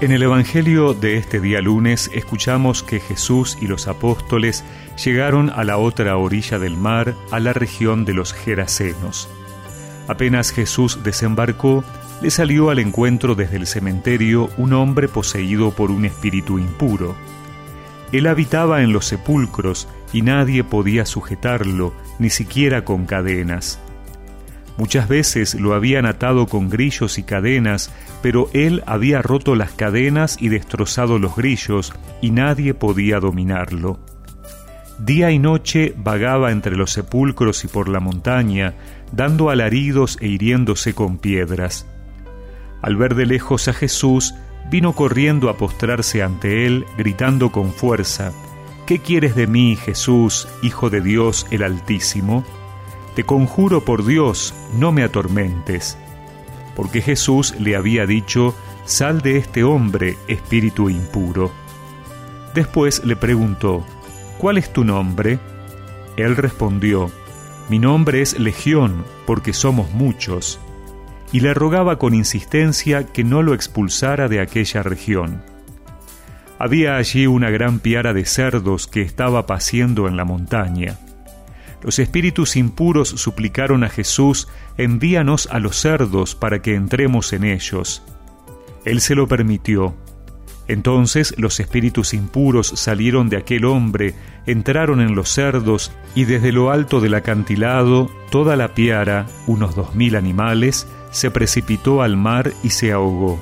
En el Evangelio de este día lunes escuchamos que Jesús y los apóstoles llegaron a la otra orilla del mar, a la región de los Gerasenos. Apenas Jesús desembarcó, le salió al encuentro desde el cementerio un hombre poseído por un espíritu impuro. Él habitaba en los sepulcros y nadie podía sujetarlo, ni siquiera con cadenas. Muchas veces lo habían atado con grillos y cadenas, pero él había roto las cadenas y destrozado los grillos, y nadie podía dominarlo. Día y noche vagaba entre los sepulcros y por la montaña, dando alaridos e hiriéndose con piedras. Al ver de lejos a Jesús, vino corriendo a postrarse ante él, gritando con fuerza, ¿Qué quieres de mí, Jesús, Hijo de Dios el Altísimo? Te conjuro por Dios, no me atormentes. Porque Jesús le había dicho, Sal de este hombre, espíritu impuro. Después le preguntó, ¿Cuál es tu nombre? Él respondió, Mi nombre es Legión, porque somos muchos. Y le rogaba con insistencia que no lo expulsara de aquella región. Había allí una gran piara de cerdos que estaba paciendo en la montaña. Los espíritus impuros suplicaron a Jesús, envíanos a los cerdos para que entremos en ellos. Él se lo permitió. Entonces los espíritus impuros salieron de aquel hombre, entraron en los cerdos, y desde lo alto del acantilado, toda la piara, unos dos mil animales, se precipitó al mar y se ahogó.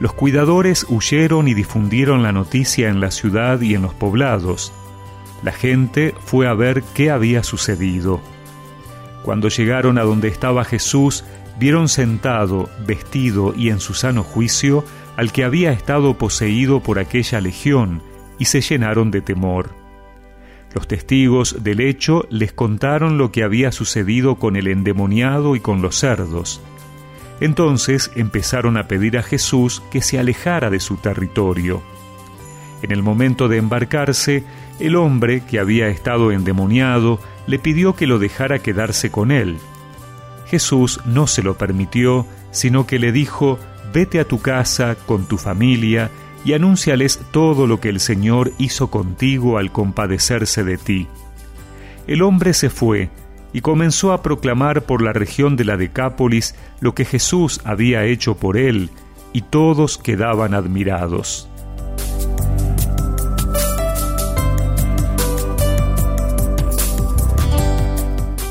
Los cuidadores huyeron y difundieron la noticia en la ciudad y en los poblados. La gente fue a ver qué había sucedido. Cuando llegaron a donde estaba Jesús, vieron sentado, vestido y en su sano juicio al que había estado poseído por aquella legión, y se llenaron de temor. Los testigos del hecho les contaron lo que había sucedido con el endemoniado y con los cerdos. Entonces empezaron a pedir a Jesús que se alejara de su territorio. En el momento de embarcarse, el hombre que había estado endemoniado le pidió que lo dejara quedarse con él. Jesús no se lo permitió, sino que le dijo, vete a tu casa con tu familia y anúnciales todo lo que el Señor hizo contigo al compadecerse de ti. El hombre se fue y comenzó a proclamar por la región de la Decápolis lo que Jesús había hecho por él, y todos quedaban admirados.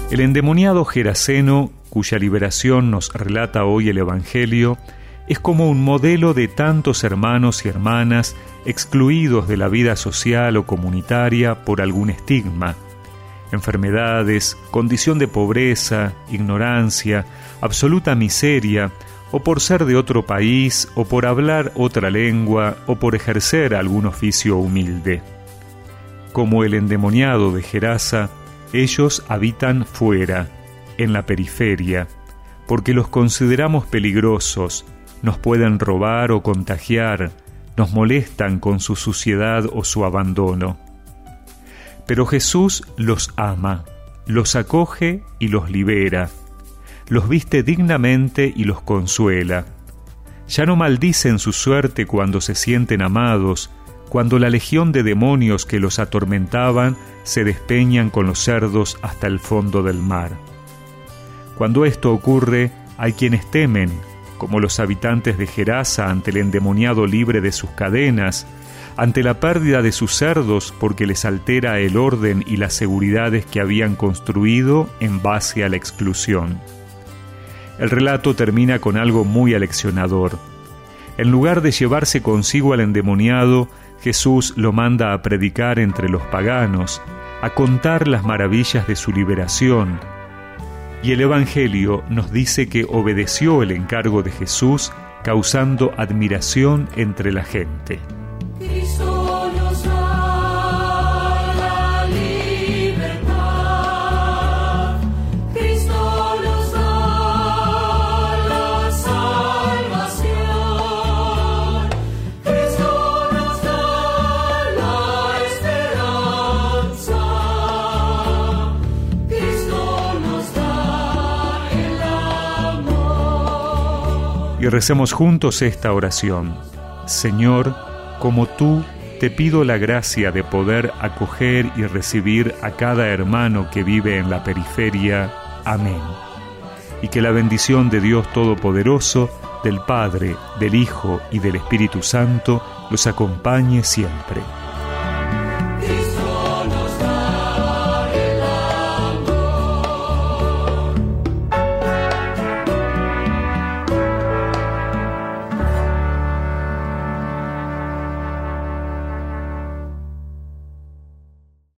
El endemoniado Geraseno, cuya liberación nos relata hoy el Evangelio, es como un modelo de tantos hermanos y hermanas excluidos de la vida social o comunitaria por algún estigma, enfermedades, condición de pobreza, ignorancia, absoluta miseria, o por ser de otro país, o por hablar otra lengua, o por ejercer algún oficio humilde. Como el endemoniado de Gerasa, ellos habitan fuera, en la periferia, porque los consideramos peligrosos, nos pueden robar o contagiar, nos molestan con su suciedad o su abandono. Pero Jesús los ama, los acoge y los libera, los viste dignamente y los consuela. Ya no maldicen su suerte cuando se sienten amados, cuando la legión de demonios que los atormentaban se despeñan con los cerdos hasta el fondo del mar. Cuando esto ocurre, hay quienes temen, como los habitantes de Gerasa ante el endemoniado libre de sus cadenas, ante la pérdida de sus cerdos porque les altera el orden y las seguridades que habían construido en base a la exclusión. El relato termina con algo muy aleccionador. En lugar de llevarse consigo al endemoniado, Jesús lo manda a predicar entre los paganos, a contar las maravillas de su liberación. Y el Evangelio nos dice que obedeció el encargo de Jesús, causando admiración entre la gente. Recemos juntos esta oración. Señor, como tú, te pido la gracia de poder acoger y recibir a cada hermano que vive en la periferia. Amén. Y que la bendición de Dios Todopoderoso, del Padre, del Hijo y del Espíritu Santo los acompañe siempre.